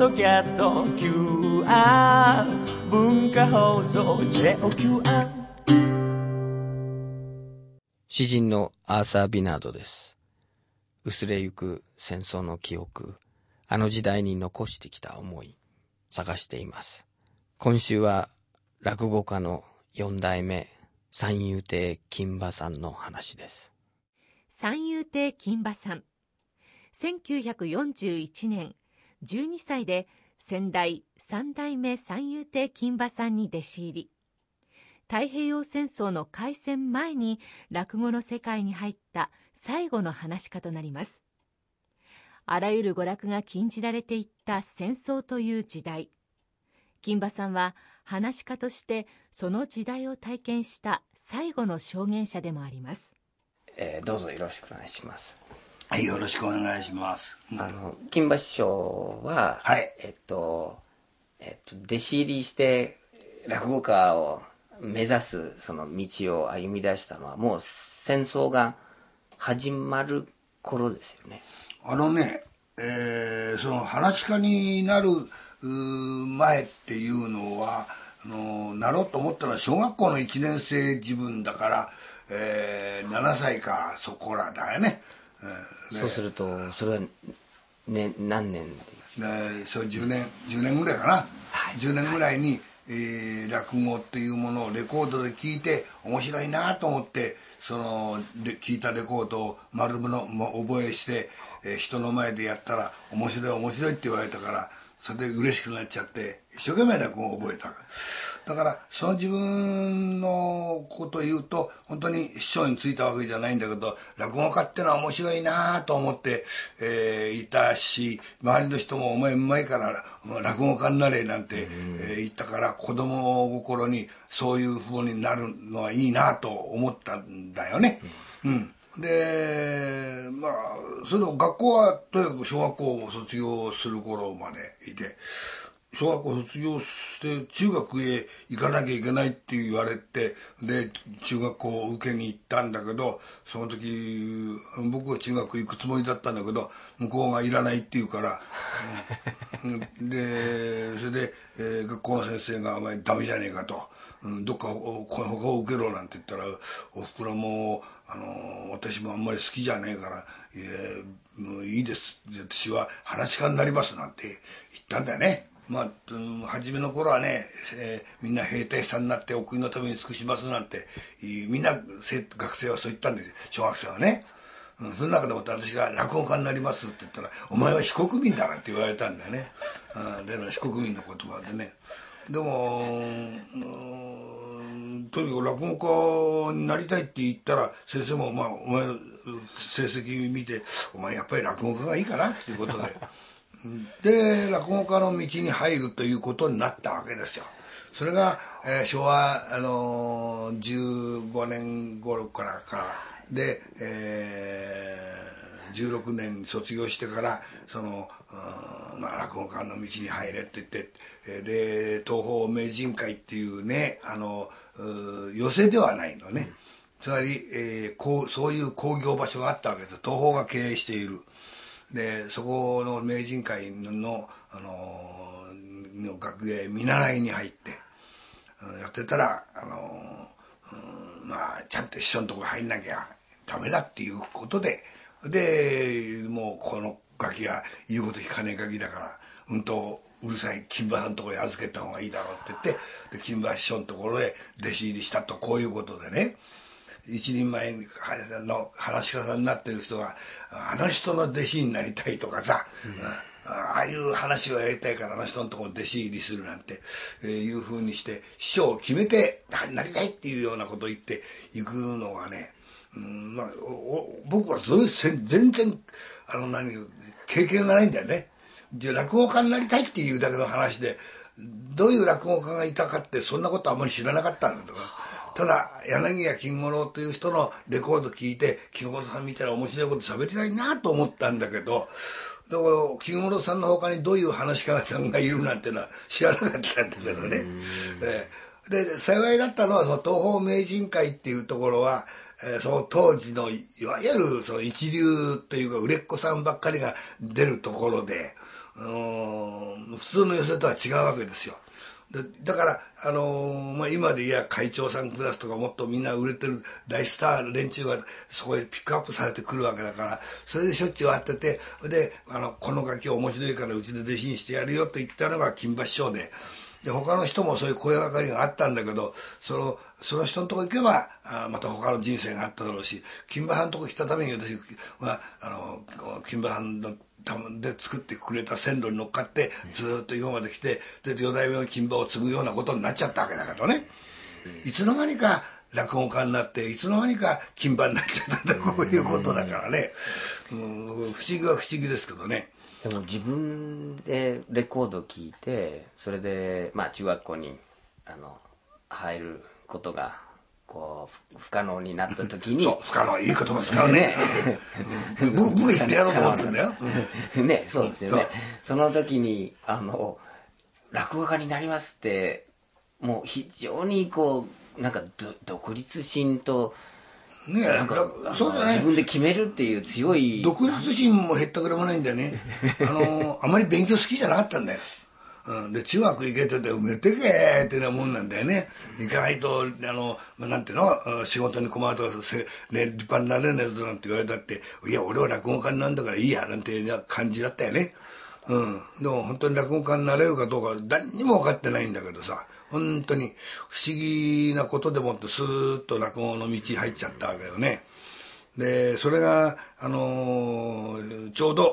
ドキャスト QR 文化放送 JOQR 詩人のアーサー・ビナードです。薄れゆく戦争の記憶、あの時代に残してきた思い、探しています。今週は落語家の四代目三遊亭金馬さんの話です。三遊亭金馬さん1941年12歳で先代三代目三遊亭金馬さんに弟子入り。太平洋戦争の開戦前に落語の世界に入った最後の話家となります。あらゆる娯楽が禁じられていった戦争という時代。金馬さんは話し家としてその時代を体験した最後の証言者でもあります。えーどうぞよろしくお願いします。はい、よろしくお願いします。あの、金馬師匠は、はいえっと、えっと、弟子入りして落語家を目指すその道を歩み出したのはもう戦争が始まる頃ですよね。あのね、えーその話し家になる前っていうのは、あのなろうと思ったのは小学校の1年生自分だから、えー7歳かそこらだよね。そうすると、それは、ね、何年ででそう10年10年ぐらいかな、10年ぐらいに、えー落語っていうものをレコードで聞いて面白いなと思ってそので聞いたレコードを丸のも覚えして、えー人の前でやったら面白い面白いって言われたからそれで嬉しくなっちゃって一生懸命落語を覚えただからその自分のことを言うと本当に師匠についたわけじゃないんだけど落語家ってのは面白いなと思って、えーいたし周りの人も「お前うまいから落語家になれ」なんて、えー言ったから子供心にそういうふうになるのはいいなと思ったんだよね。うん。でまあそれ学校はとにかく小学校を卒業する頃までいて小学校卒業して中学へ行かなきゃいけないって言われてで中学校を受けに行ったんだけどその時僕は中学行くつもりだったんだけど向こうがいらないって言うから、でそれで、えー学校の先生が「お前ダメじゃねえか」と。うん、どっかおこ他を受けろなんて言ったらおふくろも、あのー私もあんまり好きじゃねえから「いえもういいです私は話し家になります」なんて言ったんだよね。まあ、初めの頃はね、えーみんな兵隊さんになってお国のために尽くしますなんてみんな学生はそう言ったんですよ小学生はね。うん、その中でも私が落語家になりますって言ったら「お前は非国民だ」なんて言われたんだよね。うん、例の非国民の言葉でね。でも、とにかく落語家になりたいって言ったら先生も、まあ、お前の成績見て「お前やっぱり落語家がいいかな」っていうことでで落語家の道に入るということになったわけですよ。それが、えー昭和、あのー15年頃からか。で、えー16年卒業してからその、まあ、落語家の道に入れって言ってで東宝名人会っていうねあの寄席ではないのね、つまり、えーこうそういう興行場所があったわけです。東宝が経営している。でそこの名人会の、あのーの学芸見習いに入ってやってたら、あのまあちゃんと師匠のところ入んなきゃダメだっていうことででもうこのガキは言うこと聞かねえガキだからうんとうるさい金馬さんのところに預けた方がいいだろうって言ってで金馬師匠のところへ弟子入りしたとこういうことでね。一人前の話し家さんになってる人があの人の弟子になりたいとかさ、うんああいう話をやりたいからあの人のところ弟子入りするなんて、えーいうふうにして師匠を決めてななりたいっていうようなことを言っていくのがね、うんまあ、僕はそういうせん全然あの何経験がないんだよね。じゃ落語家になりたいっていうだけの話でどういう落語家がいたかってそんなことあんまり知らなかったんだとか。ただ柳家金五郎という人のレコード聞いて金五郎さん見たら面白いこと喋りたいなと思ったんだけどだから金五郎さんの他にどういう話し家さんがいるなんていうのは知らなかったんだけどね。えーで幸いだったのはその東方名人会っていうところは、えーその当時のいわゆるその一流というか売れっ子さんばっかりが出るところでうん普通の寄席とは違うわけですよ。だから、あのーまあ、今でいや会長さんクラスとかもっとみんな売れてる大スター連中がそこへピックアップされてくるわけだからそれでしょっちゅう会っててであのこの楽器面白いからうちで弟子にしてやるよと言ったのが金馬師匠で。で他の人もそういう声がかりがあったんだけどそのその人のとこ行けばあまた他の人生があっただろうし金馬さんのとこ来たために私はあの金馬さんので作ってくれた線路に乗っかってずーっと今まで来てで四代目の金馬を継ぐようなことになっちゃったわけだけどね、いつの間にか落語家になっていつの間にか金馬になっちゃったんだこういうことだからね、うん、不思議は不思議ですけどね。でも自分でレコード聞いてそれでまあ中学校にあの入ることがこう不不可能になった時に。そう不可能いい言葉使うね。ね。僕僕言ってやろうと思ってんだよ、ねそうですよね。その時にあの落語家になりますってもう非常にこうなんかど独立心とねそうじゃない。自分で決めるっていう強い。独立心も減ったくれもないんだよね。あのあまり勉強好きじゃなかったんだよ、うん、で中学行けてて埋めてけってなもんなんだよね。行かないとあの、なんていうの？仕事に困るとかせ、ね、立派になれねえぞなんて言われたっていや俺は落語家になるんだからいいやなんていう感じだったよね。うん、でも本当に落語家になれるかどうか何にも分かってないんだけどさ本当に不思議なことでもってスーッと落語の道に入っちゃったわけよね。でそれが、あのーちょうどう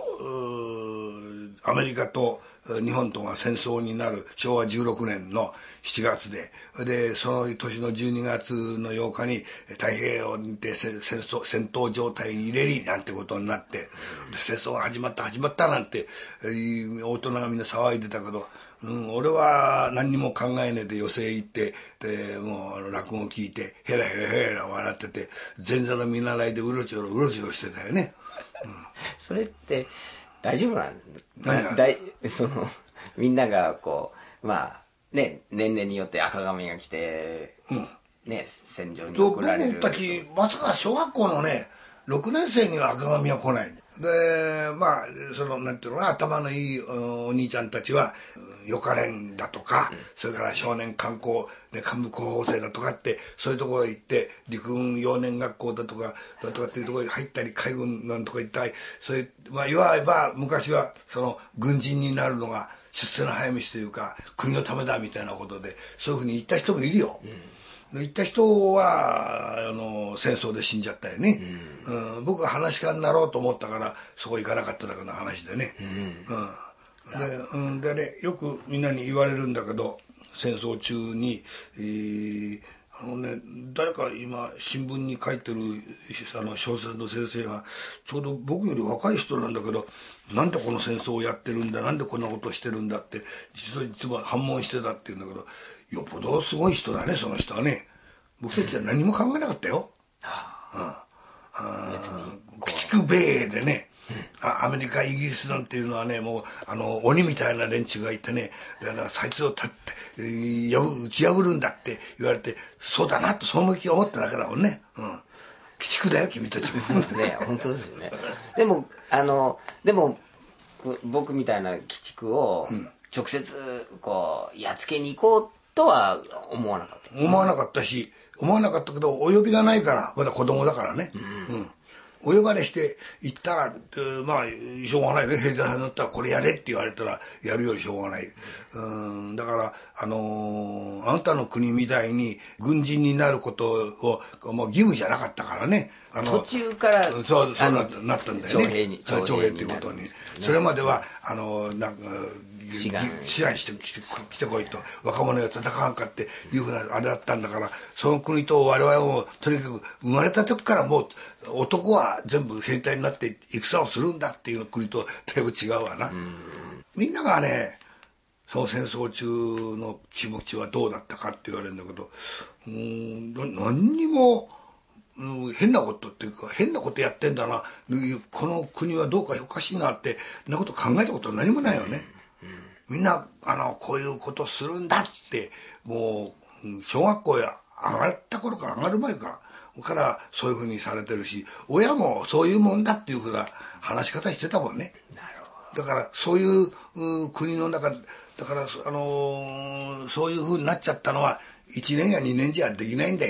アメリカと日本とが戦争になる昭和16年の7月ででその年の12月の8日に太平洋にて戦争戦闘状態に入れりなんてことになって戦争が始まった始まったなんて大人がみんな騒いでたけどうん、俺は何にも考えねえで寄席行ってでもう落語聞いてヘラヘラヘラ笑ってて前座の見習いでうろちょろうろちょろしてたよね。それって大丈夫なん何がだい そのみんながこうまあね年齢によって赤髪が来て、ね戦場にと送られる僕たちまさか小学校のね6年生には赤髪は来ないでまあそのなんていうのかな頭のいいお兄ちゃんたちはよかれんだとか、それから少年観光で幹部候補生だとかってそういうところへ行って陸軍幼年学校だとかだとかっていうところに入ったり海軍なんとか行ったりそういうまあいわば昔はその軍人になるのが出世の早道というか国のためだみたいなことでそういうふうに言った人もいるよ。で行った人はあの戦争で死んじゃったよね、うん。僕は話し家になろうと思ったからそこ行かなかっただけの話でね、うん。でうん。でねよくみんなに言われるんだけど戦争中に、えーあのね、誰か今新聞に書いてるあの小説の先生がちょうど僕より若い人なんだけどなんでこの戦争をやってるんだなんでこんなことをしてるんだって実はいつも反問してたって言うんだけどよっぽどすごい人だねその人はね。僕たちは何も考えなかったよ。鬼畜米英でね、あアメリカイギリスなんていうのはねもうあの鬼みたいな連中がいてねだからそいつを立ってえー破打ち破るんだって言われてそうだなとその気が思っただけだもんね、うん、鬼畜だよ君たちも。ね本当ですよね。でもあのでもこ僕みたいな鬼畜を直接こうやっつけに行こうとは思わなかった。思わなかったし思わなかったけどお呼びがないからまだ子供だからね、うん。お呼ばれして行ったら、えーまあしょうがないね。兵隊さんだったらこれやれって言われたらやるよりしょうがない。うん。だからあのーあなたの国みたいに軍人になることをもう義務じゃなかったからねあの途中からそうそうなったなったんだよね。徴兵にあ徴兵っていうことに。それまではあのなんか志願。してきて来てこいと若者が戦わんかっていうふうなあれだったんだからその国と我々もとにかく生まれた時からもう男は全部兵隊になって戦をするんだっていう国とだいぶ違うわな。みんながねその戦争中の気持ちはどうだったかって言われるんだけどうーんな何にもうん変なことっていうか変なことやってんだな。この国はどうかおかしいなってそんなこと考えたことは何もないよね。みんなあのこういうことするんだってもううん小学校や上がった頃から上がる前か。らからそういうふうにされてるし親もそういうもんだっていうふうな話し方してたもんね。だからそういうう国の中だから、あのーそういうふうになっちゃったのは1年や2年じゃできないんで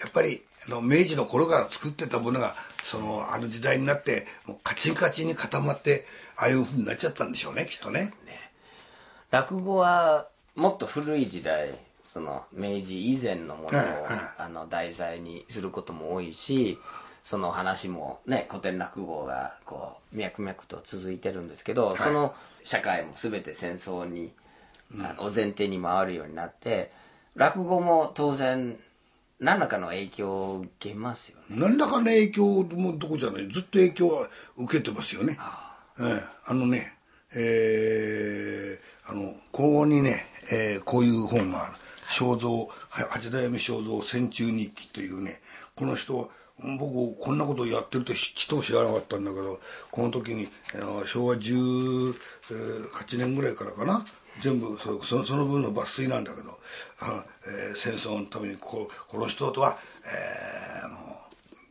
やっぱりあの明治の頃から作ってたものがそのあの時代になってもうカチンカチンに固まってああいうふうになっちゃったんでしょうねきっとね。落語はもっと古い時代その明治以前のものを、うんうんあの題材にすることも多いしその話もね古典落語がこう脈々と続いてるんですけど、その社会も全て戦争に、あのお前提に回るようになって落語も当然何らかの影響を受けますよね。何らかの影響もどこじゃない。ずっと影響は受けてますよね。ええ。あのね、えーあのここにね、えーこういう本がある「正蔵は八代目正蔵戦中日記」というねこの人僕こんなことをやってるとちっとも知らなかったんだけどこの時に昭和18年ぐらいからかな全部そそのその分の抜粋なんだけど、あえー戦争のためにこうこの人とは、えーも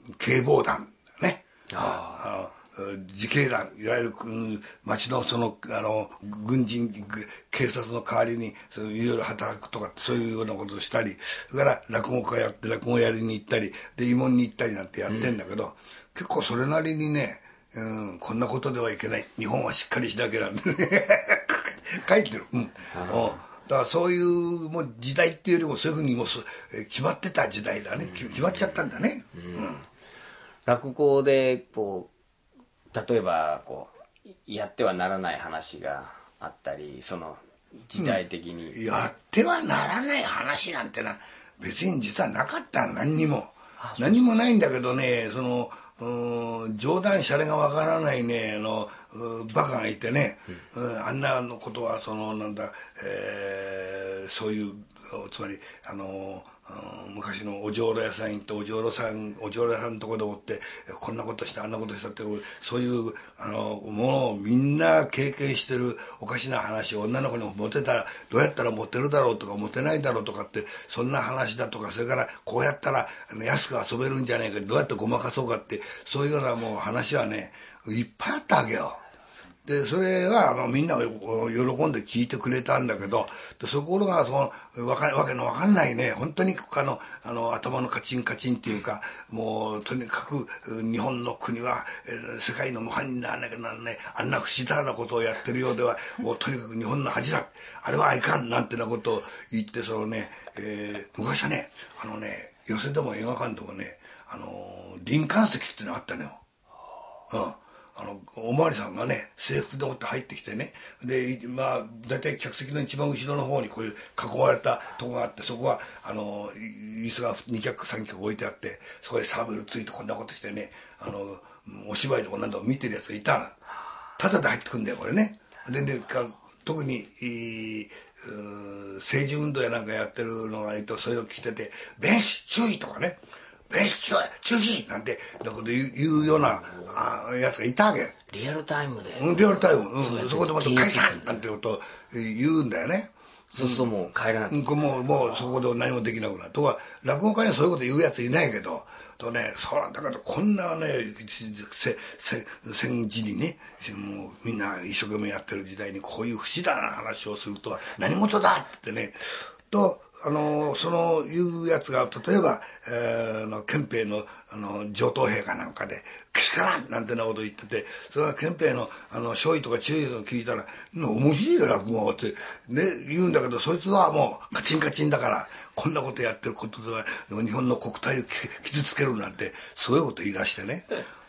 う警防団ね。あの自警団いわゆるうん町のそのあの軍人ぐ警察の代わりにそういろいろ働くとかそういうようなことをしたりそれから落語家やって落語やりに行ったりで慰問に行ったりなんてやってんだけど、結構それなりにね、うん、こんなことではいけない。日本はしっかりしなきゃなんてね 書いてる。うん。うん。だからそういうもう時代っていうよりもそういうふうにもう決まってた時代だね、き決まっちゃったんだね、うん。落語でこう例えばこうやってはならない話があったりその時代的に、やってはならない話なんてな別に実はなかった何にも。何にもないんだけどねそのうん冗談シャレがわからないねあのバカがいてね、うんあんなのことはそのなんだ、えーそういうつまりあの昔のお浄土屋さん行ってお浄土さんお浄土屋さんのとこでもってこんなことしたあんなことしたってそういうあのものをみんな経験してるおかしな話を女の子にモテたらどうやったらモテるだろうとかモテないだろうとかってそんな話だとかそれからこうやったら安く遊べるんじゃないかどうやってごまかそうかってそういうようなもう話はねいっぱいあったわけよ。でそれは、まあ、みんな喜んで聞いてくれたんだけどでそこがそのわかわけのわかんないね本当にあのあの頭のカチンカチンっていうかもうとにかく日本の国は、えー世界の模範にならなきゃならないあんな不思議なことをやってるようではもうとにかく日本の恥だあれはいかんなんてなことを言ってそのね、えー昔はねあのね寄席でも映画館でもねあの林間席ってのあったのよ。うんあの、おまわりさんがね、制服でもって入ってきてね、で、まあ、大体客席の一番後ろの方にこういう囲われたとこがあって、そこは、あの、椅子が2脚3脚置いてあって、そこでサーベルついてこんなことしてね、あの、お芝居とかなんだか見てるやつがいた。ただで入ってくんだよ、これね。で、でか特に、いい政治運動やなんかやってるのがいると、そういうの聞いてて、弁士注意とかね、弁士注意注意なんて、だ言う言うようなあやつがいたわけ。リアルタイムで、うん、リアルタイム、うん、そこでまた解散なんてことを言うんだよね。そうするともう帰らなくて、うん、もう、もうそこで何もできなくなる。とか、落語家にはそういうこと言うやついないけど、とね、そうなんだけど、こんなね、せ、せ、戦時にね、もうみんな一生懸命やってる時代にこういう不思議な話をするとは何事だってね、と、あの、その言うやつが、例えば、えー、の憲兵の、あの、上等兵かなんかで、けしからんなんてなこと言ってて、それは憲兵の、あの、少尉とか注意とか聞いたら、面白いよ、落語って、ね、言うんだけど、そいつはもう、カチンカチンだから、こんなことやってることでは、日本の国体を傷つけるなんて、そういこと言い出してね。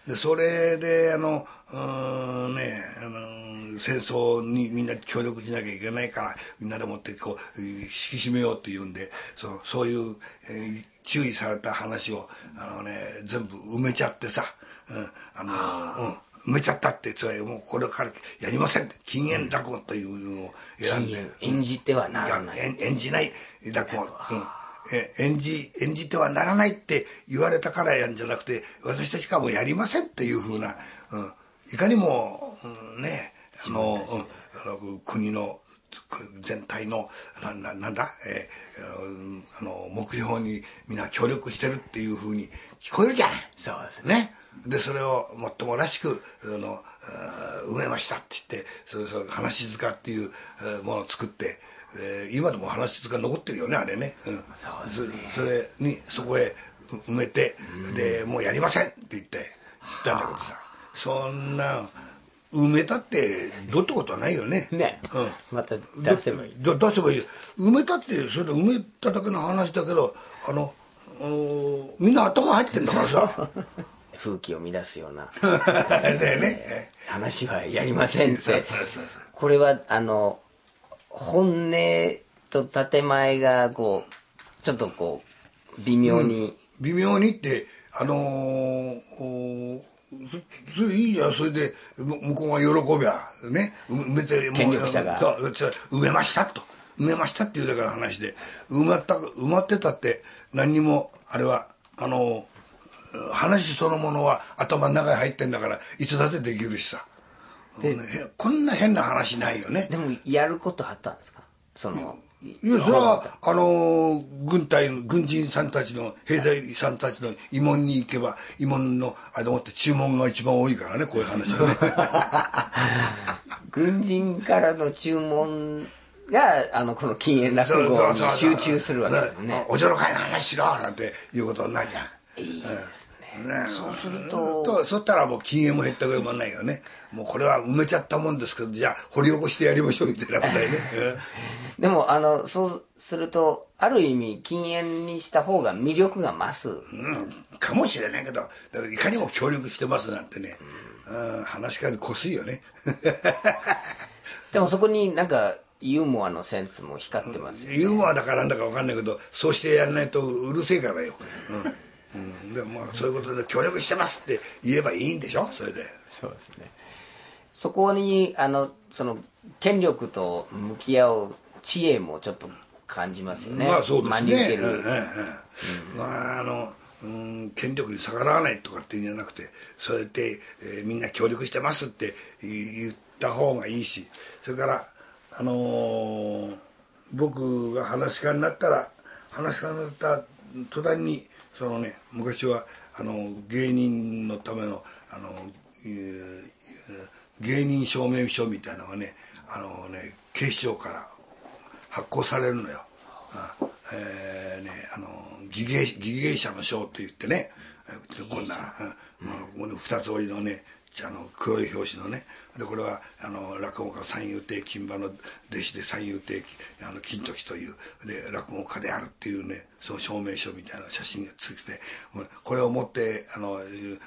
で、それで、あの、うーんね、あの、戦争にみんな協力しなきゃいけないから、みんなでもってこう、引き締めようって言うんで、そうそういう、えー注意された話を、あのね、全部埋めちゃってさ、うん、あの、うん、埋めちゃったって、つまりもうこれからやりませんって、禁煙落語というのを選んで、演じてはならない。演演じない落語、うん。え演じ演じてはならないって言われたからやんじゃなくて私たちからもうやりませんっていうふうな、うん、いかにも、うん、ねあの、うん、あの国の全体のなななんだ、えーうんあの目標にみんな協力してるっていうふうに聞こえるじゃない。そうですね。ね。でそれをもっともらしくあの埋めましたって言ってそれそれ話塚っていうものを作ってえー、今でも話塚残ってるよねあれね,、うん、そね。それにそこへ埋めて、うん、でもうやりませんって言って言ったんだけどさそんな埋めたってどうってことはないよね。ね。うん。また出せばいい。出せばいい。埋めたって、それで埋めただけの話だけど、あの、あのみんな頭入ってんだからさ。風紀を乱すような。だよね。話はやりませんって。これは、あの、本音と建前が、こう、ちょっとこう、微妙に、うん、微妙にって、あのー、それいいじゃんそれで向こうが喜びゃね埋めてもう埋めましたと。埋めましたっていうだから話で埋まった埋まってたって何にもあれはあの話そのものは頭の中に入ってんだからいつだってできるしさ。こんな変な話ないよね。でもやることあったんですか？そのいや、それは、あの、軍隊の、軍人さんたちの、兵隊さんたちの慰問に行けば、慰問の、あれでもって注文が一番多いからね、こういう話はね。軍人からの注文が、あの、この禁煙落語に集中するわけですね。おじょろ会の話しろなんていうことになるじゃん。いいですね。そうすると。と、そしたらもう禁煙も減ったこともないよね。もうこれは埋めちゃったもんですけど、じゃあ掘り起こしてやりましょうみたいなことだよね。でも、あの、そうすると、ある意味禁煙にした方が魅力が増す。うん、かもしれないけど、いかにも協力してますなんてね、うん、話し方こすいよね。でもそこになんか、ユーモアのセンスも光ってます、ね、ユーモアだかなんだか分かんないけどそうしてやらないとうるせえからよ、うんうん、でもまあそういうことで協力してますって言えばいいんでしょ？それで。そうですね。そこにあのその権力と向き合う知恵もちょっと感じますよね。まあそうですね。まああの、うん、権力に逆らわないとかっていうんじゃなくてそうやって、えー、みんな協力してますって言った方がいいしそれからあのー、僕が話し家になったら話し家になった途端にそのね昔はあの芸人のためのあの、えー芸人証明書みたいなのがねあのね警視庁から発行されるのよ。あえー、ねあの偽芸偽芸者の証と言ってねこんな、うん、二つ折りのねあの黒い表紙のね。でこれはあの落語家三遊亭金馬の弟子で三遊亭あの金時という。で落語家であるっていうねその証明書みたいな写真がついてこれを持ってあの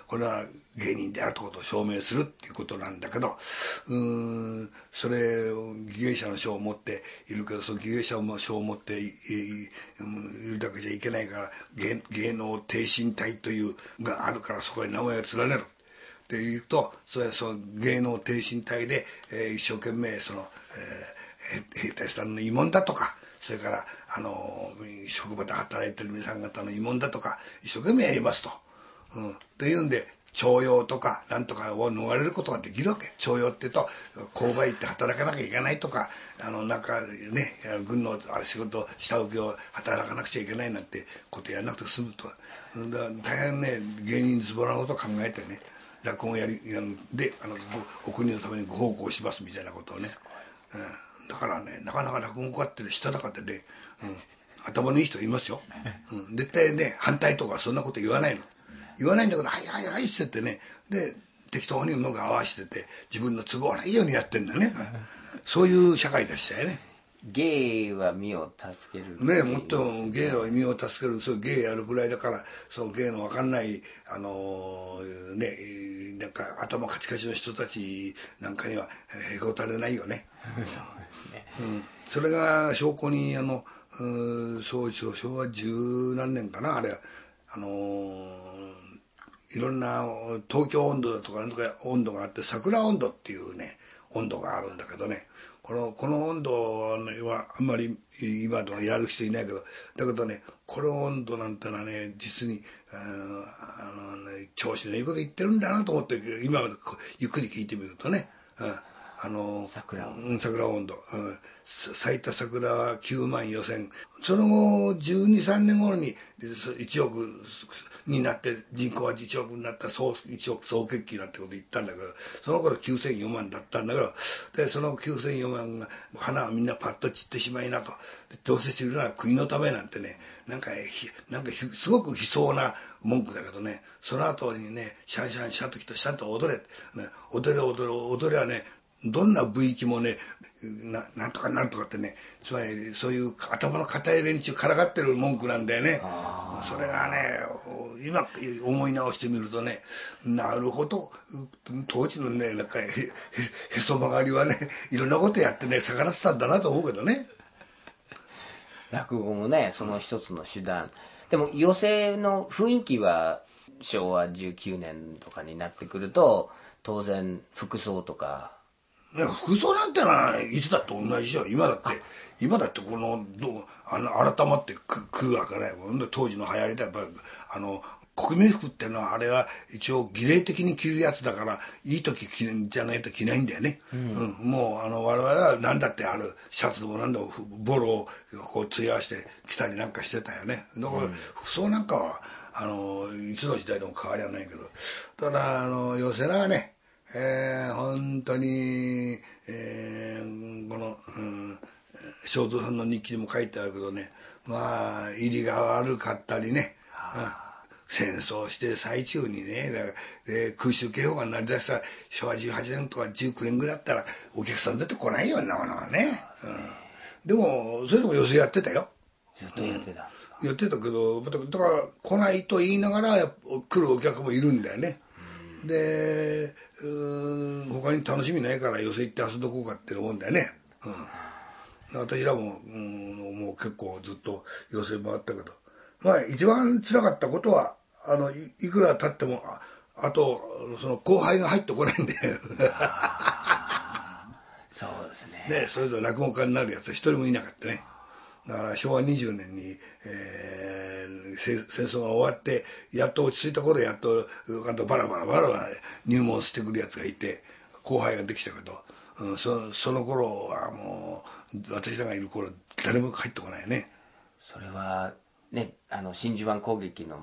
これは芸人であるということを証明するっていうことなんだけどうんそれを偽芸者の書を持っているけどその偽芸者の書を持っているだけじゃいけないから芸芸能挺身隊というがあるからそこへ名前を連ねる。っていうとそれはその芸能挺身隊で、えー、一生懸命その、えー、兵隊さんの慰問だとかそれからあの職場で働いてる皆さん方の慰問だとか一生懸命やりますと。うん、というんで徴用とかなんとかを逃れることができるわけ。徴用っていうと購買行って働かなきゃいけないとかあのなんかね軍のあれ仕事下請けを働かなくちゃいけないなんてことやらなくて済むと。大変ね芸人ズボラなこと考えてね落語やりやであのお国のためにご奉公しますみたいなことをね、うん、だからねなかなか落語家ってしたたかってね、うん、頭のいい人いますよ、うん、絶対ね反対とかそんなこと言わないの。言わないんだけど「はいはいはい」ってってね。で適当にうまく合わせてて自分の都合のいいようにやってんだね、そういう社会でしたよね。芸は身を助ける。ねもっと芸は身を助けるそう芸やるぐらいだからそう芸の分かんないあのー、ねなんか頭カチカチの人たちなんかにはへこたれないよね。そうですね、うん、それが証拠にあのそう昭和十何年かなあれ。あのー、いろんな東京温度だとかなんとか温度があって桜温度っていうね温度があるんだけどねこのこの温度はあんまり今ではやる人いないけどだけどねこの温度なんてのはね実にあの、ね、調子のいいこと言ってるんだなと思って今までゆっくり聞いてみるとね、うん、あの桜うん桜温度、うん、さ咲いた桜は9万4千。その後123年頃にそ1億になって人口は1億になった総1億総決起なんてこと言ったんだけどその頃9004万だったんだけどでその9004万が花はみんなパッと散ってしまいなと。どうせ散るのは国のためなんてねなんかなんかすごく悲壮な文句だけどねその後にねシャンシャンシャンと来てシャンと踊れ、ね、踊れ踊れ踊れはねどんな部域もねななんとかなんとかってねつまりそういう頭の固い連中からかってる文句なんだよね。それがね今思い直してみるとねなるほど。当時のねなんかへへへそ曲がりはねいろんなことやってね逆らってたんだなと思うけどね。落語もねその一つの手段。でも寄席の雰囲気は昭和19年とかになってくると当然服装とかね、服装なんてのはいつだって同じじゃん今だって今だってこのどうあの改まって食食うわけないもんで当時の流行りだやっぱりあの国民服ってのはあれは一応儀礼的に着るやつだからいい時着るんじゃないと着ないんだよね、うん。もうあの我々は何だってあるシャツでも何でもふボロをこうつやして着たりなんかしてたよね。だから服装なんかはあのいつの時代でも変わりはないけど。ただあの寄せながねえー、本当に、えー、この、うん、正蔵さんの日記にも書いてあるけどねまあ入りが悪かったりね、うん、戦争して最中にねだから、えー空襲警報が鳴り出した昭和18年とか19年ぐらいだったらお客さん出てこないようなものはね、うん、でもそれでも寄せやってたよ。ずっとやってたやってたけどだから来ないと言いながら来るお客もいるんだよね、でうーん他に楽しみないから寄せ行って遊んどこうかって思うんだよね、うん、私らも,、うん、もう結構ずっと寄せ回ったけど。まあ一番辛かったことはあのいいくら経ってもああとその後輩が入ってこないんで。そうですね。ね、それぞれ落語家になるやつは一人もいなかったね。だから昭和20年に、えーせ戦争が終わって、やっと落ち着いた頃やっと、あとバラバラバラバラ入門してくるやつがいて、後輩ができたけど、うん、そその頃はもう、私らがいる頃、誰も入ってこないよね。それはねあの真珠湾攻撃の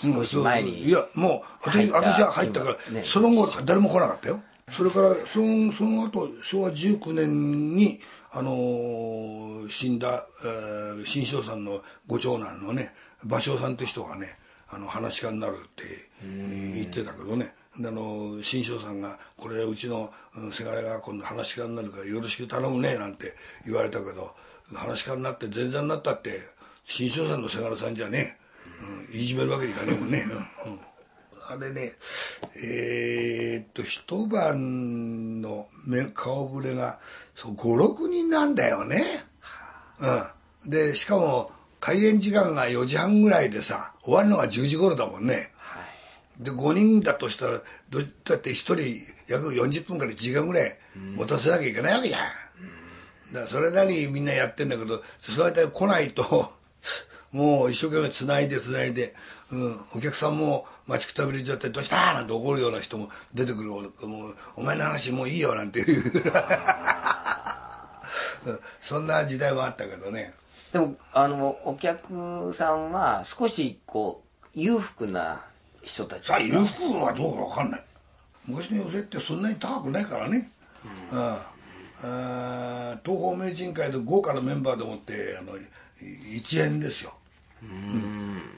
少し前に、いやもう私私は入ったから、ねその後誰も来なかったよそれからそのその後昭和19年にあのー死んだ、えー新庄さんのご長男のね芭蕉さんって人がねあの話し家になるって言ってたけどね。であの新庄さんが「これうちのうんせがれが今度話し家になるからよろしく頼むね」なんて言われたけど話し家になって前座になったって新庄さんのせがれさんじゃねうん、いじめるわけにいかねえもんね、うんあれねえーっと一晩の目顔ぶれがそう56人なんだよね、うん、でしかも開演時間が4時半ぐらいでさ終わるのが10時頃だもんね、で5人だとしたらどだって1人約40分から1時間ぐらい持たせなきゃいけないわけじゃん、だからそれなりにみんなやってんだけどその間に来ないともう一生懸命つないでつないで、うん、お客さんも待ちくたびれちゃって「どうした?」なんて怒るような人も出てくる。もうお前の話もういいよ」なんていう。うん。そんな時代もあったけどね。でもあのお客さんは少しこう裕福な人たち。さあ裕福はどうか分かんない。昔の寄せってそんなに高くないからね、うん。東方名人会で豪華なメンバーでもってあの1円ですよ、うん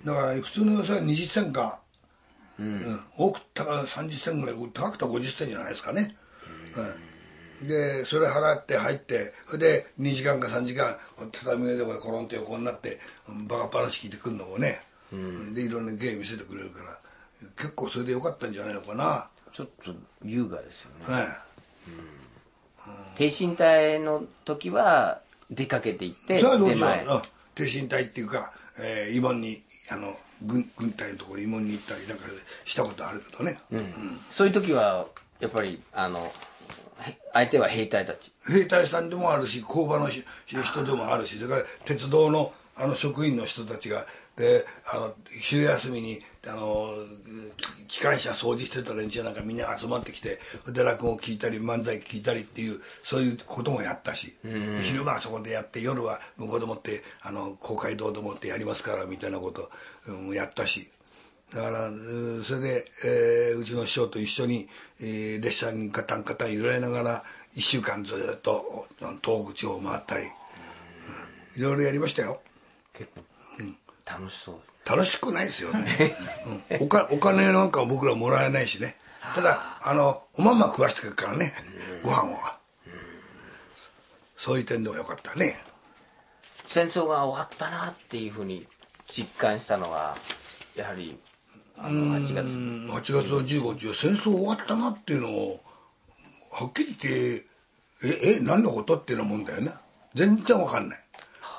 だから普通の寄せは20銭か、うん。多くたか30銭ぐらい高くて50銭じゃないですかね、うん。でそれ払って入ってそれで2時間か3時間畳の上でもコロンと横になってバカ話聞いてくるのをね、でいろんな芸見せてくれるから結構それでよかったんじゃないのかな、ちょっと優雅ですよね。はい。挺身隊の時は出かけていって出前。うん。挺身隊っていうか、えー、慰問にあの軍軍隊のところに慰問に行ったりなんかしたことあるけどね、そういう時はやっぱりあのへ相手は兵隊たち。兵隊さんでもあるし工場のし人でもあるしそれから鉄道のあの職員の人たちがであの昼休みにあの機関車掃除してた連中なんかみんな集まってきてで落語を聞いたり漫才聞いたりっていうそういうこともやったし、昼間はそこでやって夜は向こうでもってあの公会堂でもってやりますからみたいなこともやったし。だからそれで、えー、うちの師匠と一緒に、えー、列車にカタンカタン揺られながら1週間ずっと東北地方を回ったり、うん、いろいろやりましたよ。結構、うん、楽しそう楽しくないですよね、うん、おかお金なんか僕らもらえないしね。ただあのおまんま食わしてくるからね、ご飯は、そういう点でもよかったね。戦争が終わったなっていうふうに実感したのはやはりあの8月。8月の15日。は戦争終わったなっていうのをはっきり言ってええ何のことっていうようなもんだよな全然わかんない。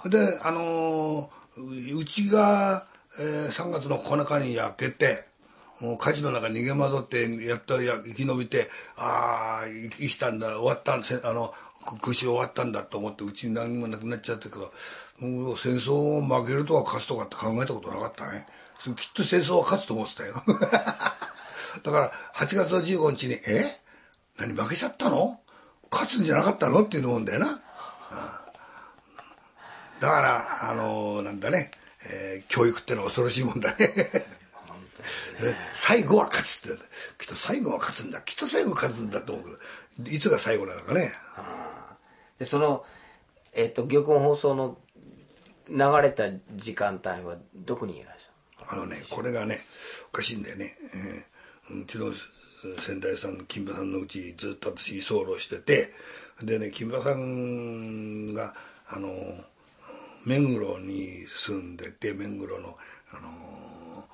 であのうちが、えー、3月の9日に焼けてもう火事の中逃げ惑ってやっとや生き延びてああ生きたんだ終わったんあの空襲終わったんだと思ってうちに何もなくなっちゃったけどもう戦争を負けるとか勝つとかって考えたことなかったね。きっと戦争は勝つと思ってたよ。だから8月15日に「え？何負けちゃったの？勝つんじゃなかったの?」っていうのもんだよな、だからあのー、なんだね、えー、教育ってのは恐ろしいもんだね。最後は勝つってきっと最後は勝つんだ。きっと最後勝つんだと思うけどいつが最後なのかね。でそのえっ、ー、と玉音放送の流れた時間帯はどこにいらっしゃるあのねこれがねおかしいんだよね、えー、うちの先代さんの金馬さんのうちずっと私居候しててでね金馬さんがあの目黒に住んでて目黒のあの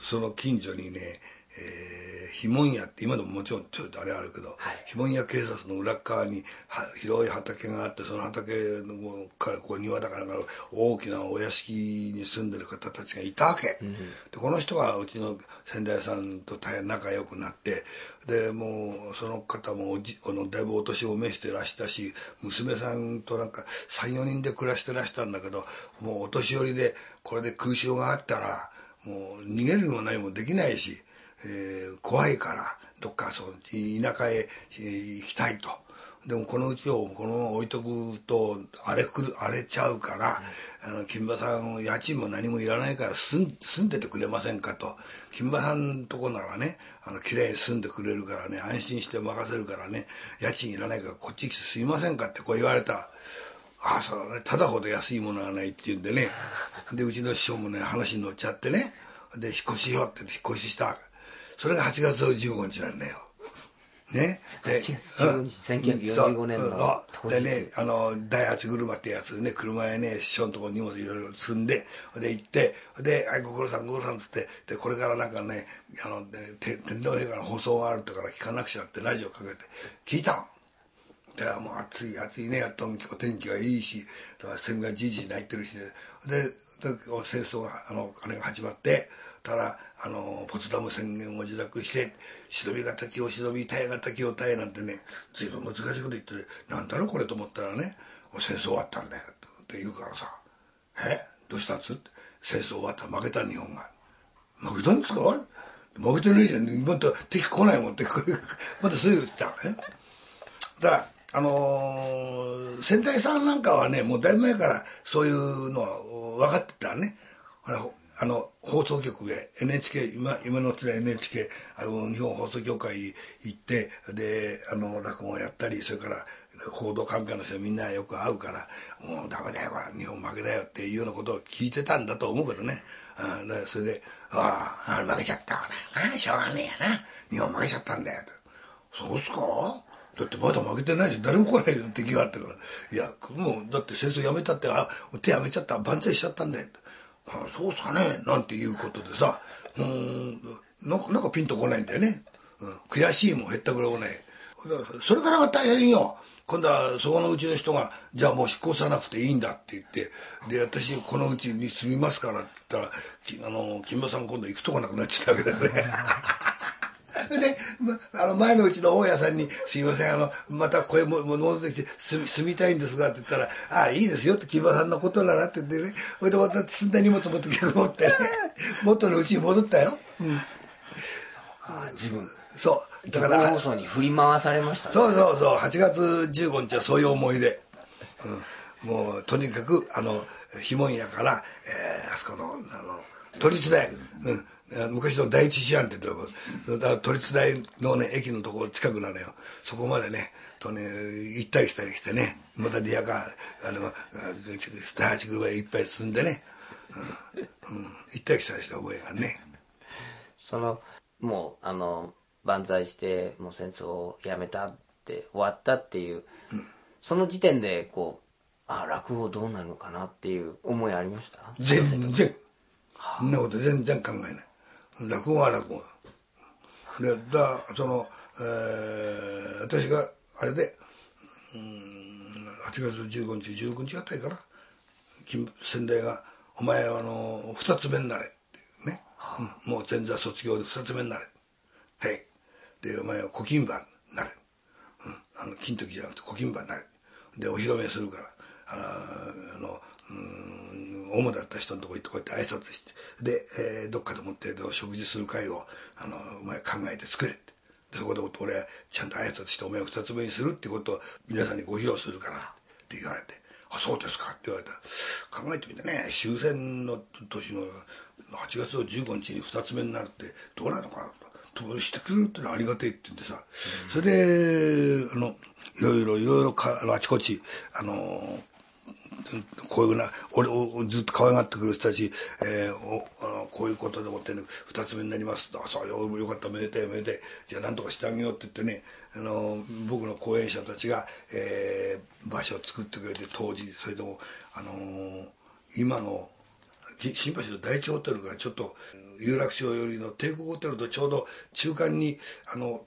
その近所にねえー、ひもん屋って今でももちろんちょっとあれあるけど、はい、ひもん屋警察の裏側には広い畑があってその畑のからこう庭だから大きなお屋敷に住んでる方たちがいたわけ、うん、でこの人がうちの先代さんと大変仲良くなってでもうその方もおじあのだいぶお年を召してらしたし娘さんとなんか34人で暮らしてらしたんだけどもうお年寄りでこれで空襲があったらもう逃げるもないもできないし。えー、怖いからどっかそう田舎へ行きたいと。でもこのうちをこのまま置いとくと荒れくる荒れちゃうから、うん、あの金馬さん家賃も何もいらないから住ん住んでてくれませんかと。金馬さんのとこならねあの綺麗に住んでくれるからね安心して任せるからね家賃いらないからこっち来て住みませんかってこう言われた。ああそうだね。ただほど安いものはないって言うんでね。でうちの師匠もね話に乗っちゃってね。で引っ越しようって引っ越しした。それが8月15日なんだよ。ね？で、1945年のでね、あの、第八車ってやつね、車へね、師匠のところ荷物いろいろ積んで、で行って、で、あい、ご苦労さん、ご苦労さんっつって、で、これからなんかね、あの、天皇陛下の放送があるってから聞かなくちゃってラジオかけて、聞いたの。で、もう暑い暑いね、やっとお天気がいいし、だから線がじいじ泣いてるし、で、で戦争が、あの、あれが始まって、たらあのポツダム宣言を受諾して忍びが滝を忍び耐えが滝を耐えなんてね随分難しいこと言ってなんだろうこれと思ったらね戦争終わったんだよって言うからさ「え？どうしたんです?」って戦争終わった負けた日本が。負けたんですか？負けてないじゃん。もっと敵来ないもんって またそういう言ってたね。だからあのー、先代さんなんかはねもうだいぶ前からそういうのは分かってたね。ほらあの放送局へ NHK 今今のうちの NHK あの日本放送協会行ってであの落語をやったりそれから報道関係の人みんなよく会うから「もうダメだよ日本負けだよ」っていうようなことを聞いてたんだと思うけどね。あだそれで「ああ負けちゃったからあしょうがねえやな。日本負けちゃったんだよ」と「そうっすか?」だってまだ負けてないし誰も来ないよ敵があったから「いやもうだって戦争やめたってあ手挙げちゃった万歳しちゃったんだよ」あそうっすかね。なんていうことでさ。うんなんかなんかピンとこないんだよね、うん、悔しいもんへったくれもねそれからが大変よ。今度はそこのうちの人が「じゃあもう引っ越さなくていいんだ」って言ってで私このうちに住みますからって言ったらあの金馬さん今度行くとこなくなっちゃったわけだよね。で、まあの前のうちの大家さんに「すいませんあのまた声も戻ってきて住住みたいんですが」って言ったら「ああいいですよ」って木場さんのことならって言ってね。それでまた積んだ荷物持って結構持ってね。元のうちに戻ったよ、うん、そうだから放送に振り回されましたね。そうそうそう。8月15日はそういう思い出、うん、もうとにかくあの碑文やから、えーあそこのあの都立大、うん、昔の第一師範ってとこ都立大のね駅のところ近くなのよ。そこまでねとね行ったり来たりしてねまたリアカーあのスターチグいっぱい積んでね、うんうん、行ったり来たりした覚えがね。そのもうあの万歳してもう戦争をやめたって終わったっていう、その時点でこうあ落語どうなるのかなっていう思いありました？全然。そんなこと全然考えない落語は落語でだその、えー私があれでうん8月15日16日あたりかな金先代が「お前はあの二つ目になれ」ってね、うんもう前座卒業で二つ目になれ。はい。でお前は古今番になれ、うん、あの金時じゃなくて古今番になれ。でお披露目するからああのうん主だった人のとこ行ってこうやって挨拶してで、えーどっかでもって食事する会をあのお前考えて作れって。でそこで俺ちゃんと挨拶してお前を二つ目にするってことを皆さんにご披露するからって言われて「あそうですか」って言われた。考えてみてね終戦の年の8月の15日に二つ目になるってどうなのかなと。としてくれるってのはありがたいって言ってさ、それであのいろいろいろいろかあのあちこちあのこういうな俺をずっと可愛がってくる人たち、えーおあのこういうことでもってね二つ目になります「あそうよよかっためでてめでてじゃあ何とかしてあげよう」って言ってねあの僕の講演者たちが、えー場所を作ってくれて当時それでもあのー今の新橋の第一ホテルがちょっと有楽町寄りの帝国ホテルとちょうど中間にあの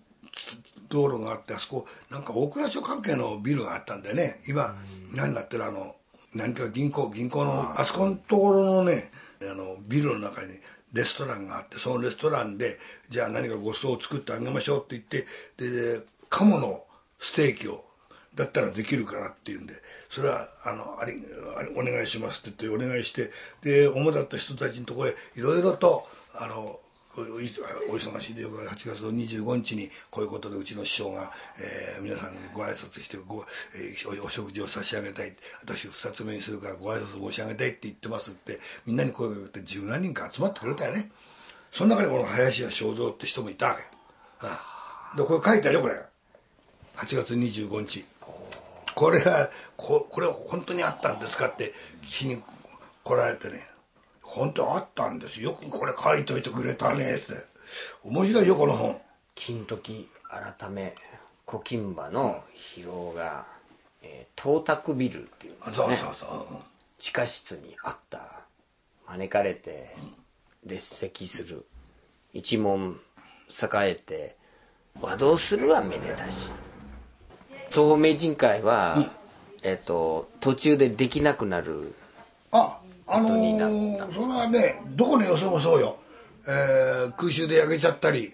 道路があってあそこなんか大蔵省関係のビルがあったんでね今何になってるあの何か銀行銀行のあそこのところのねあのビルの中にレストランがあってそのレストランでじゃあ何かご馳走を作ってあげましょうって言ってで鴨のステーキをだったらできるからって言うんでそれはあのありお願いしますって言ってお願いしてで主だった人たちのところへいろいろとあのお忙しいでよ8月の25日にこういうことでうちの師匠が、えー皆さんにご挨拶してご、えーお食事を差し上げたい。私2つ目にするからご挨拶申し上げたいって言ってますってみんなに声をかけて十何人か集まってくれたよね。その中にこの林家正蔵って人もいたわけ、うん、でこれ書いてあるよこれ。8月25日。これはここれは本当にあったんですかって聞きに来られてね。本当あったんです。よくこれ書いといてくれたねって。面白いよこの本。金時改め古今馬の疲労が、えー東卓ビルっていうねそうそうそう、地下室にあった招かれて列席する一門栄えて和道するはめでたし。東方名人会は、えっと途中でできなくなるああのー、それはねどこの寄せもそうよ、えー空襲で焼けちゃったり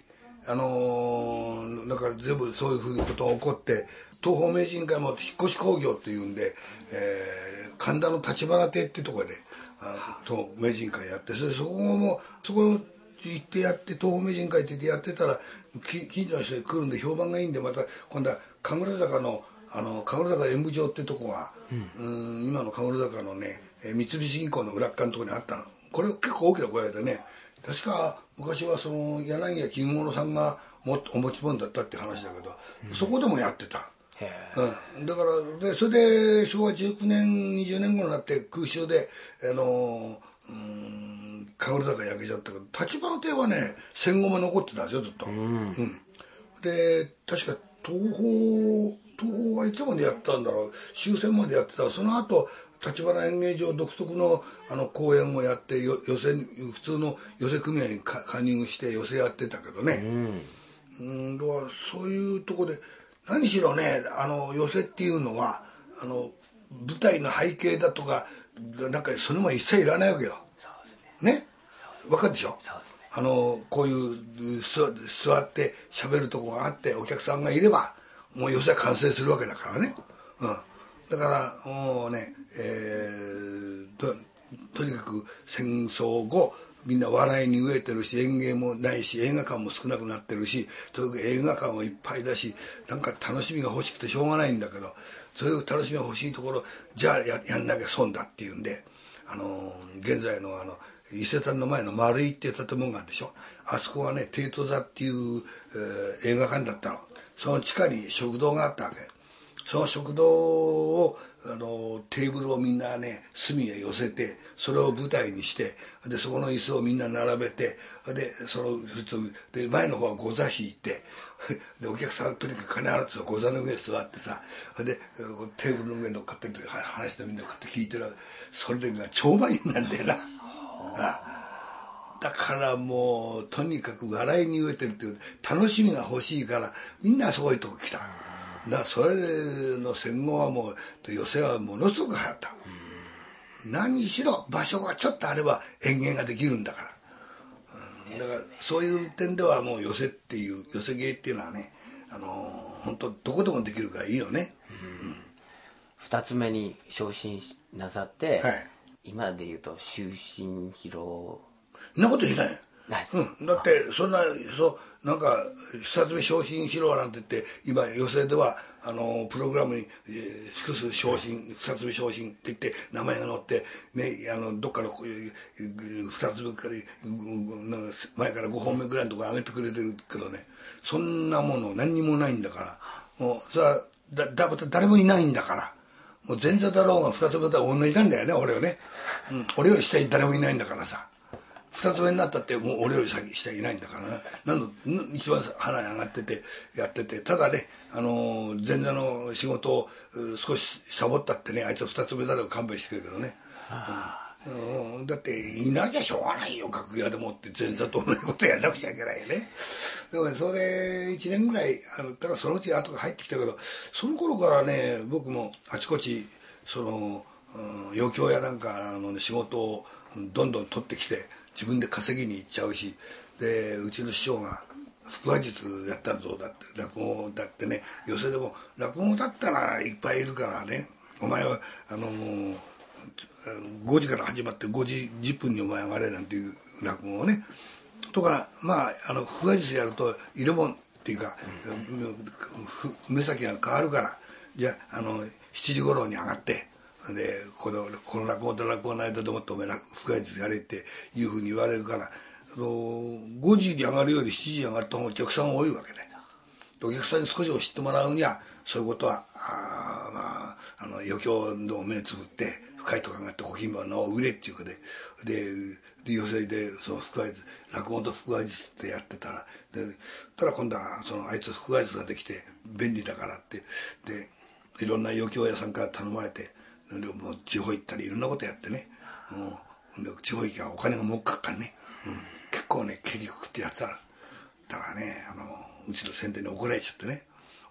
あのー、なんか全部そういうふうなことが起こって東方名人会も引っ越し工業っていうんで、えー神田の立花亭っていうところであ東方名人会やってそれでそこもそこの行ってやって東方名人会って言ってやってたらき近所の人が来るんで評判がいいんでまた今度は神楽坂のあの神楽坂演舞場ってとこが、うん、今の神楽坂のねえー三菱銀行の裏っ側のところにあったの。これ結構大きな小屋でね確か昔はその柳家金五郎さんがもお持ち物だったって話だけど、そこでもやってた。へうん、だからでそれで昭和19年20年頃になって空襲であのうん神楽坂焼けちゃったけど立花亭はね戦後も残ってたんですよずっと、うん。で確か東宝東宝はいつまでやったんだろう。終戦までやってた。その後立花演芸場独特のあの公演をやってよ寄せ普通の寄せ組合にか加入して寄せやってたけどね、うん、だからそういうとこで何しろねあの寄せっていうのはあの舞台の背景だとかなんかそれも一切いらないわけよ。ね。ね？分かるでしょ？そうですね。あのこういう座座って喋るとこがあってお客さんがいればもう寄せは完成するわけだからね、うん、だからもうね、えー、とにかく戦争後みんな笑いに飢えてるし演芸もないし映画館も少なくなってるしとにかく映画館もいっぱいだしなんか楽しみが欲しくてしょうがないんだけどそういう楽しみが欲しいところじゃあややんなきゃ損だっていうんであの現在のあの伊勢丹の前の丸井っていう建物があるでしょ。あそこはね帝都座っていう、えー、映画館だったの。その地下に食堂があったわけ。その食堂をあのテーブルをみんなね隅へ寄せてそれを舞台にしてでそこの椅子をみんな並べてでその普通で前の方は御座引いてでお客さんとにかく金払って御座の上に座ってさでテーブルの上に乗っかって話してみんなこうやって聞いてるそれが超満員なんだよな。だからもうとにかく笑いに飢えてるっていう楽しみが欲しいからみんなそういうとこ来た。だそれの戦後はもう寄席はものすごく流行った。何しろ場所がちょっとあれば演芸ができるんだから、うん、だからそういう点ではもう寄せっていう寄せ芸っていうのはねあの本当どこでもできるからいいよね、うん、2つ目に昇進なさって、はい、今で言うと終身疲労そんなこと言えないうん、だってそんなそうなんか二つ目昇進披露なんて言って今寄席ではあのプログラムに「えー、複数昇進二つ目昇進」って言って名前が載ってねあのどっかの二つ目から前から5本目ぐらいのところ上げてくれてるけどね。そんなもの何にもないんだから。もうそれはだだ誰もいないんだから。もう前座だろうが二つ目だろうが同じなんだよね俺はね、うん、俺より下に誰もいないんだからさ。二つ目になったってもう俺より先下いないんだからな。何度一番花に上がっててやってて。ただねあの前座の仕事を少しサボったってねあいつは二つ目だろう勘弁してくるけどね、うん、だっていなきゃしょうがないよ楽屋でもって前座と同じことやらなくちゃいけないよね。でもねそれ1年ぐらいあのだからそのうち後が入ってきたけどその頃からね僕もあちこちその、うん、余興やなんかの、ね、仕事をどんどん取ってきて自分で稼ぎに行っちゃうしでうちの師匠が腹話術やったらどうだって落語だってね寄席でも落語だったらいっぱいいるからね。お前はあのー、5時から始まって5時10分にお前上がれなんていう落語をね。とかまああの腹話術やると入れ物っていうか、目先が変わるからじゃああの7時頃に上がってでこのこの落語と落語の間でもってお前深い術やれっていうふうに言われるからあの5時に上がるより7時に上がった方がお客さんが多いわけでお客さんに少し知ってもらうにはそういうことはあ、まあ、あの余興の目つぶって深いとこ上がって古今は名を売れっていうかででで寄席でその福愛術落語と福愛術ってやってたらでたら今度はそのあいつ福愛術ができて便利だからってでいろんな余興屋さんから頼まれてでも地方行ったりいろんなことやってね、うん、で地方行きはお金がもっかっかんね、うん、結構ね結局ってやつだだからねあのうちの宣伝に怒られちゃってね。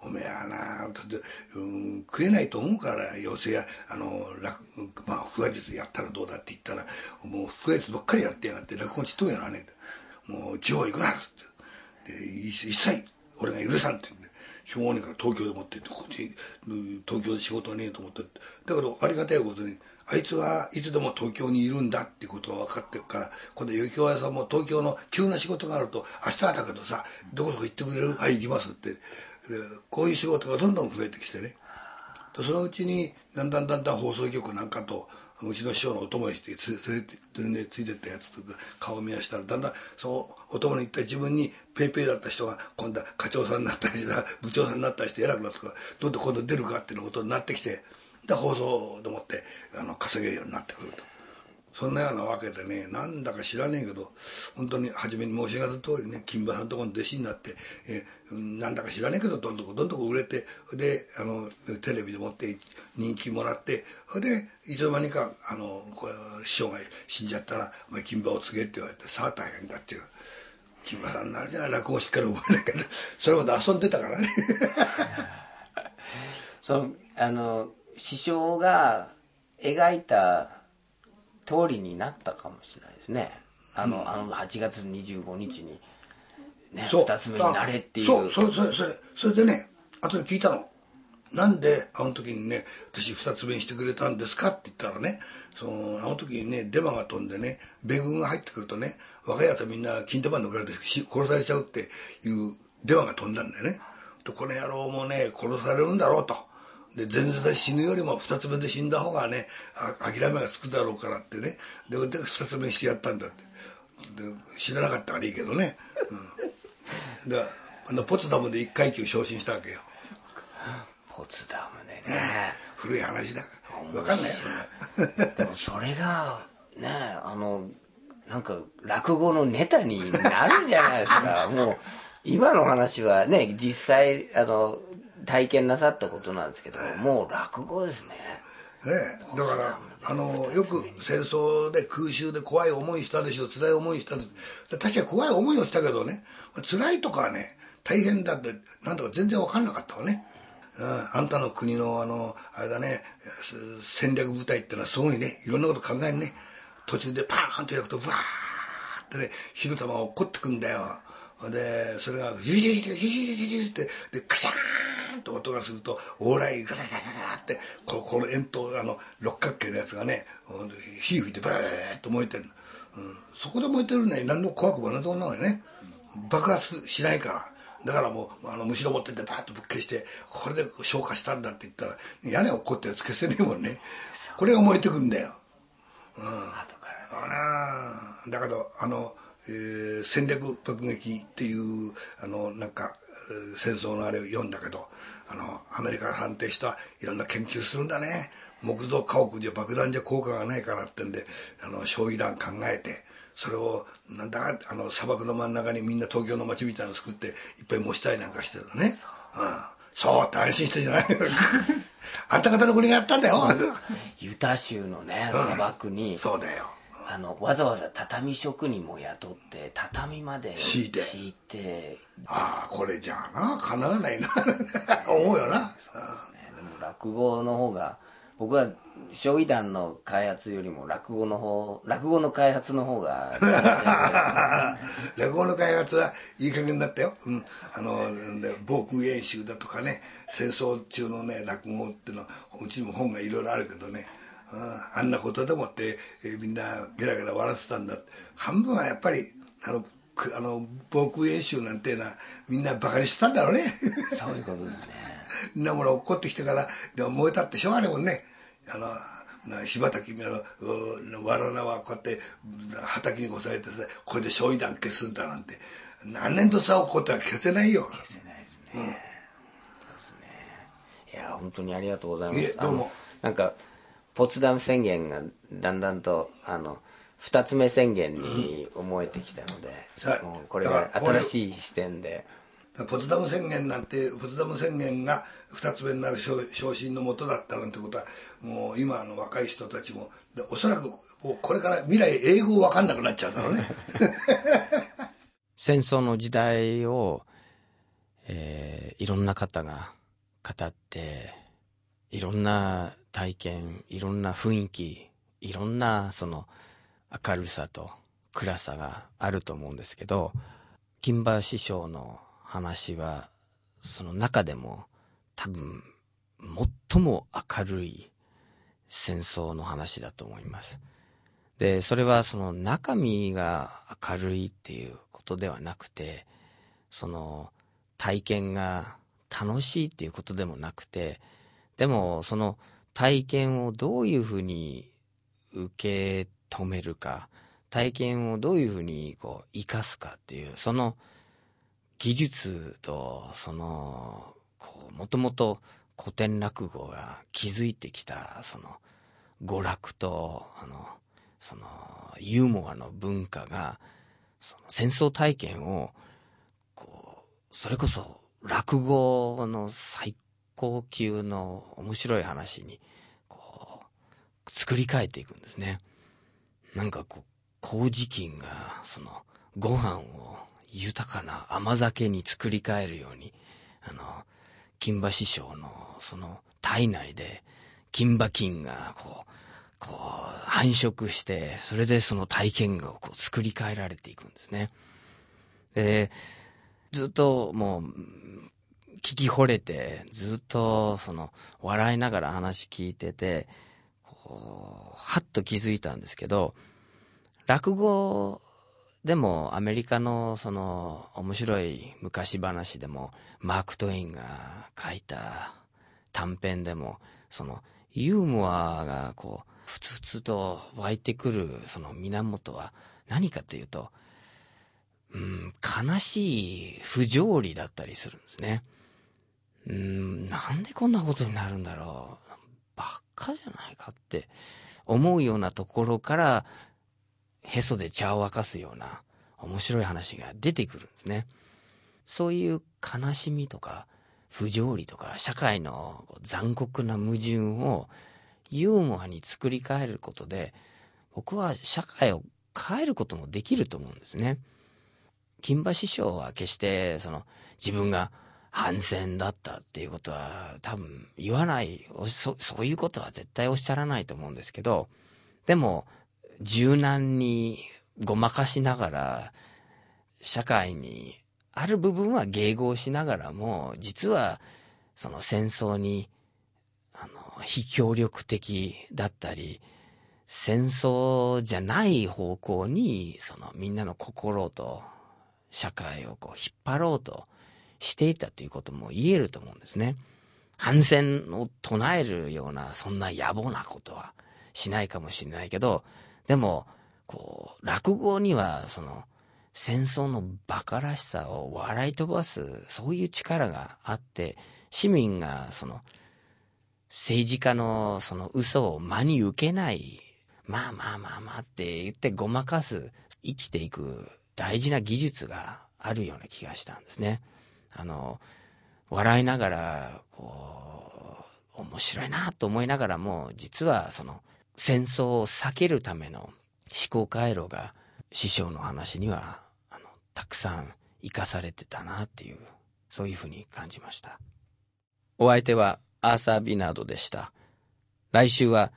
おめえはな、うん、食えないと思うから要請やあの落まあ腹話術やったらどうだって言ったらもう腹話術ばっかりやってやがって落語ちっともやらねえもう地方行くなっつって。で一切俺が許さんって言うんでしょうがねえから東京で持ってってこっち東京で仕事はねえと思ってだけどありがたいことにあいつはいつでも東京にいるんだってことが分かってるから今度余興屋さんも東京の急な仕事があると明日だけどさどこどこ行ってくれる？はい行きますって。こういう仕事がどんどん増えてきてね。そのうちにだんだんだんだん放送局なんかとうちの師匠のお供にして連れてついてったやつとか顔見やしたらだんだんそのお供に行った自分にペイペイだった人が今度は課長さんになったり部長さんになったりして偉くなったからどんどん今度出るかっていうことになってきてで放送でもってあの稼げるようになってくると。そんなようなわけでねなんだか知らねえけど本当に初めに申し上げた通りね金馬さんのところの弟子になって、えなんだか知らねえけどどんどんどんどん売れてであのテレビでもって人気もらってでいつの間にかあの師匠が死んじゃったら「お前金馬を継げ」って言われてさあ大変だっていう。金馬さんなるじゃない落語しっかり覚えなきゃそれほど遊んでたからね そのあの師匠が描いた通りになったかもしれないですね。あの、あの8月25日に、ね、そう。二つ目になれっていう。そうそうそれそれそれでね後で聞いたの。なんであの時にね私二つ目にしてくれたんですかって言ったらねそのあの時にねデマが飛んでね米軍が入ってくるとね若いやつはみんな金玉に抜かれてし殺されちゃうっていうデマが飛んだんだよね。でこの野郎もね殺されるんだろうとで前座で死ぬよりも二つ目で死んだ方がねあ諦めがつくだろうからってね。でで二つ目にしてやったんだって。で知らなかったからいいけどね、うん、であのポツダムで一階級昇進したわけよ。ポツダムでね。古い話だ。分かんないよ。それが、ね、あの、なんか、落語のネタになるじゃないですか。もう、今の話はね、実際、あの、体験なさったことなんですけど、もう落語ですね。ねえ。だからあのよく戦争で空襲で怖い思いしたでしょ辛い思いしたで確かに怖い思いをしたけどね辛いとかはね大変だってなんとか全然分かんなかったわね、うん、あんたの国のあのあれだねす戦略部隊ってのはすごいね。いろんなこと考えるね。途中でパーンと焼くとブワーってね火の玉が落っこってくんだよでそれがヒュヒュヒュヒュヒュヒュヒュってでクシャーンと音がすると往来ガタガタガタってここの円筒あの六角形のやつがね火吹いてバーッと燃えてる、うん、そこで燃えてるね何の怖くもなんともういね爆発しないからだからもうあの虫の持ってってバーッとぶっ消してこれで消火したんだって言ったら屋根をこってつけせねえもんねこれが燃えてくんだよ、うん、あらだけどあのえー戦略突撃っていうあのなんかえー戦争のあれを読んだけどあのアメリカが判定したいろんな研究するんだね。木造家屋じゃ爆弾じゃ効果がないからってんであの焼夷弾考えてそれをなんだあの砂漠の真ん中にみんな東京の街みたいなの作っていっぱい模したりなんかしてるのね、うん、そうって安心してんじゃない？あんた方の国がやったんだよ、ユタ州のね、砂漠に、そうだよあの、わざわざ畳職人も雇って、畳まで敷いて。敷いて。ああこれじゃあなかなわないな。思うよな。ね。でも落語の方が僕は焼夷弾の開発よりも落語の方落語の開発の方が 落語の開発はいい加減だったよ、うん、あので防空演習だとかね戦争中のね落語っていうのはうちにも本がいろいろあるけどね、うん、あんなことでもって、えーみんなゲラゲラ笑ってたんだ。半分はやっぱりあのくあの防空演習なんていうのはみんなバカにしてたんだろうね。そういうことですね。みんなもの落ってきてからでも燃えたってしょうがないもんね。あのな火畑あのうわらなはこうやって畑にこさえてさこれで焼夷弾消すんだなんて。何年とさ起こっては消せないよ。消せないですね、そうですね。いや本当にありがとうございます。どうも。なんかポツダム宣言がだんだんとあの二つ目宣言に思えてきたので、さもうこれだはからこれ新しい視点で。ポツダム宣言なんてポツダム宣言が二つ目になる昇昇進のもとだったなんてことはもう今の若い人たちもでおそらくこれから未来英語分かんなくなっちゃうだろうね。戦争の時代を、えーいろんな方が語っていろんな体験いろんな雰囲気いろんなその明るさと暗さがあると思うんですけど金馬師匠の話はその中でも多分最も明るい戦争の話だと思います。でそれはその中身が明るいっていうことではなくてその体験が楽しいっていうことでもなくてでもその体験をどういうふうに受け止めるか体験をどういうふうにこう生かすかっていうその技術とそのこうもともと古典落語が築いてきたその娯楽とあのそのユーモアの文化がその戦争体験をこうそれこそ落語の最高高級の面白い話にこう作り変えていくんですね。なんかこう麹菌がそのご飯を豊かな甘酒に作り変えるようにあの金馬師匠のその体内で金馬菌がこうこう、繁殖して、それでその体験がこう作り変えられていくんですね。で、ずっともう、聞き惚れて、ずっとその、笑いながら話聞いてて、こう、はっと気づいたんですけど、落語でもアメリカのその面白い昔話でもマーク・トインが書いた短編でもそのユーモアがこうふつふつと湧いてくるその源は何かというと、うん、悲しい不条理だったりするんですね。うん、なんでこんなことになるんだろう。バカじゃないかって思うようなところからへそで茶を沸かすような面白い話が出てくるんですね。そういう悲しみとか不条理とか社会の残酷な矛盾をユーモアに作り変えることで僕は社会を変えることもできると思うんですね。金馬師匠は決してその自分が反戦だったっていうことは多分言わない。そそういうことは絶対おっしゃらないと思うんですけどでも柔軟にごまかしながら社会にある部分は迎合しながらも実はその戦争にあの非協力的だったり戦争じゃない方向にそのみんなの心と社会をこう引っ張ろうとしていたということも言えると思うんですね。反戦を唱えるようなそんな野暮なことはしないかもしれないけどでもこう落語にはその戦争の馬鹿らしさを笑い飛ばすそういう力があって市民がその政治家のその嘘を真に受けないまあまあまあまあって言ってごまかす生きていく大事な技術があるような気がしたんですね。あの笑いながらこう面白いなと思いながらも実はその戦争を避けるための思考回路が師匠の話にはあのたくさん生かされてたなっていうそういうふうに感じました。お相手はアーサー・ビナードでした。来週は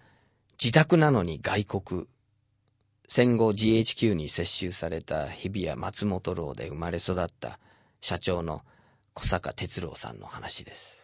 自宅なのに外国。戦後 GHQ に接収された日比谷松本楼で生まれ育った社長の小坂哲郎さんの話です。